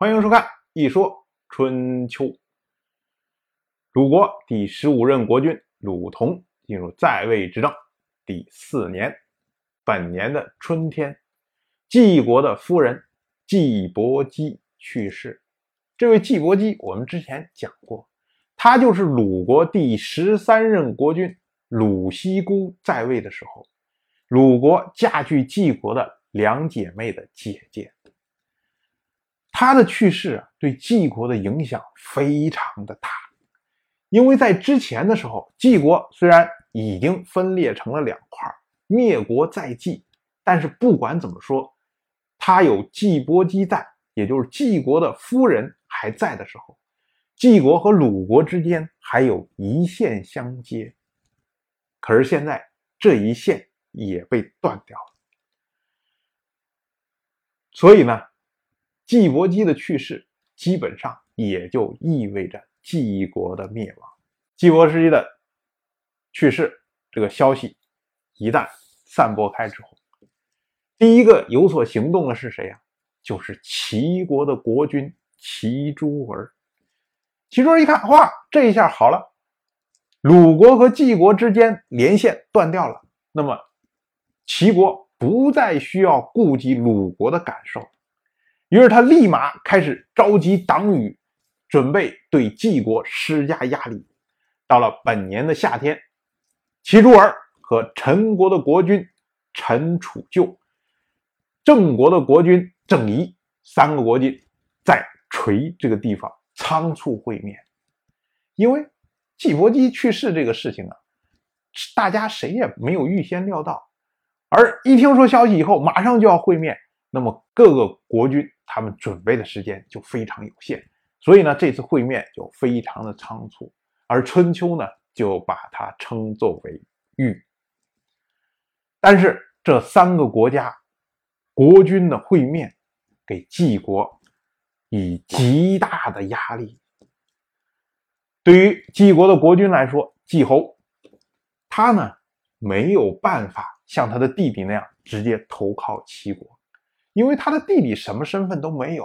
欢迎收看《一说春秋》。鲁国第十五任国君鲁同进入在位执政第四年，本年的春天，季国的夫人季伯姬去世。这位季伯姬，我们之前讲过，她就是鲁国第十三任国君鲁西姑在位的时候，鲁国嫁去季国的两姐妹的姐姐。他的去世，对晋国的影响非常的大，因为在之前的时候，晋国虽然已经分裂成了两块，灭国在即，但是不管怎么说，他有季伯姬在，也就是晋国的夫人还在的时候，晋国和鲁国之间还有一线相接。可是现在这一线也被断掉了，所以呢。季伯姬的去世，基本上也就意味着季国的灭亡。季伯姬的去世这个消息一旦散播开之后，第一个有所行动的是谁呀？就是齐国的国君齐诸儿。齐诸儿一看，哇，这一下好了，鲁国和季国之间连线断掉了，那么齐国不再需要顾及鲁国的感受。于是他立马开始召集党羽，准备对晋国施加压力。到了本年的夏天，齐诸儿和陈国的国君陈楚旧、郑国的国君郑仪三个国君在垂这个地方仓促会面。因为季伯姬去世这个事情啊，大家谁也没有预先料到，而一听说消息以后，马上就要会面。那么各个国君他们准备的时间就非常有限，所以呢这次会面就非常的仓促，而春秋呢就把它称作为玉。但是这三个国家国君的会面，给晋国以极大的压力。对于晋国的国君来说，季侯他呢没有办法像他的弟弟那样直接投靠齐国。因为他的弟弟什么身份都没有，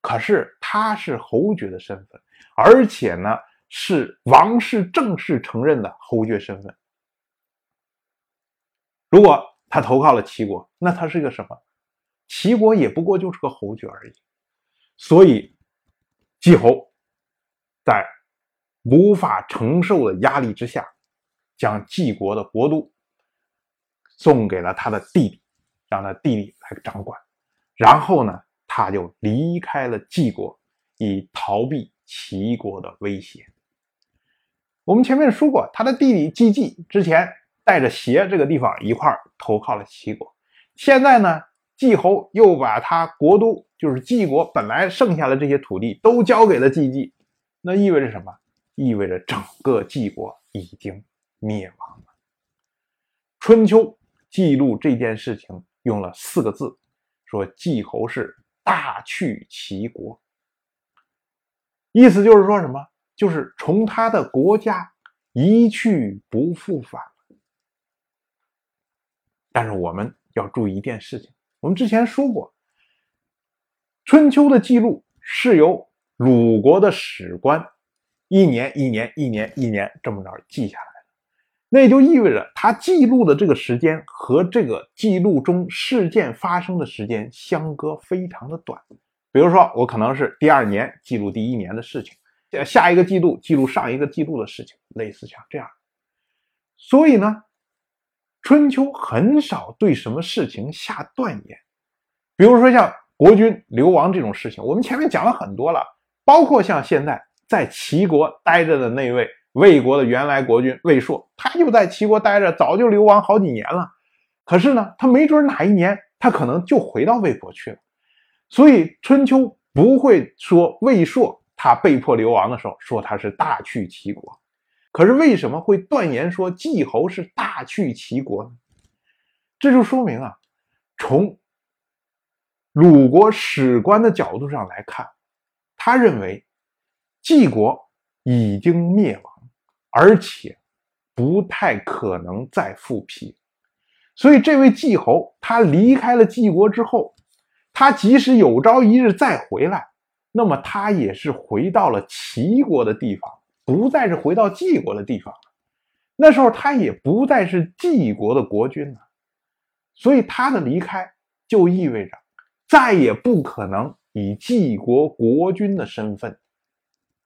可是他是侯爵的身份，而且呢是王室正式承认的侯爵身份。如果他投靠了齐国，那他是个什么？齐国也不过就是个侯爵而已。所以季侯在无法承受的压力之下，将季国的国都送给了他的弟弟，让他弟弟来掌管。然后呢，他就离开了晋国，以逃避齐国的威胁。我们前面说过，他的弟弟季季之前带着邪这个地方一块投靠了齐国，现在呢，季侯又把他国都，就是晋国本来剩下的这些土地都交给了季季，那意味着什么？意味着整个晋国已经灭亡了。春秋记录这件事情用了四个字。说季侯氏大去齐国，意思就是说什么？就是从他的国家一去不复返。但是我们要注意一件事情，我们之前说过，春秋的记录是由鲁国的史官一年一年一年一年这么着记下来。那也就意味着他记录的这个时间和这个记录中事件发生的时间相隔非常的短。比如说，我可能是第二年记录第一年的事情，下一个季度记录上一个季度的事情，类似像这样。所以呢，春秋很少对什么事情下断言。比如说像国君流亡这种事情，我们前面讲了很多了，包括像现在在齐国待着的那位。魏国的原来国君魏硕，他就在齐国待着，早就流亡好几年了。可是呢，他没准哪一年他可能就回到魏国去了。所以春秋不会说魏硕他被迫流亡的时候说他是大去齐国。可是为什么会断言说季侯是大去齐国呢？这就说明啊，从鲁国史官的角度上来看，他认为季国已经灭亡。而且不太可能再复辟，所以这位季侯他离开了季国之后，他即使有朝一日再回来，那么他也是回到了齐国的地方，不再是回到晋国的地方了。那时候他也不再是季国的国君了，所以他的离开就意味着再也不可能以季国国君的身份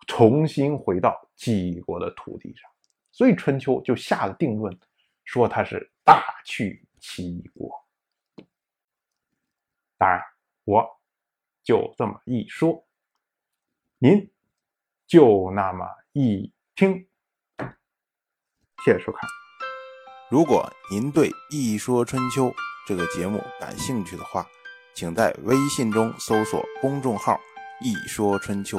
重新回到晋国的土地上。所以春秋就下了定论，说他是大去齐国。当然，我就这么一说。您就那么一听，谢谢收看。如果您对《一说春秋》这个节目感兴趣的话，请在微信中搜索公众号“一说春秋”，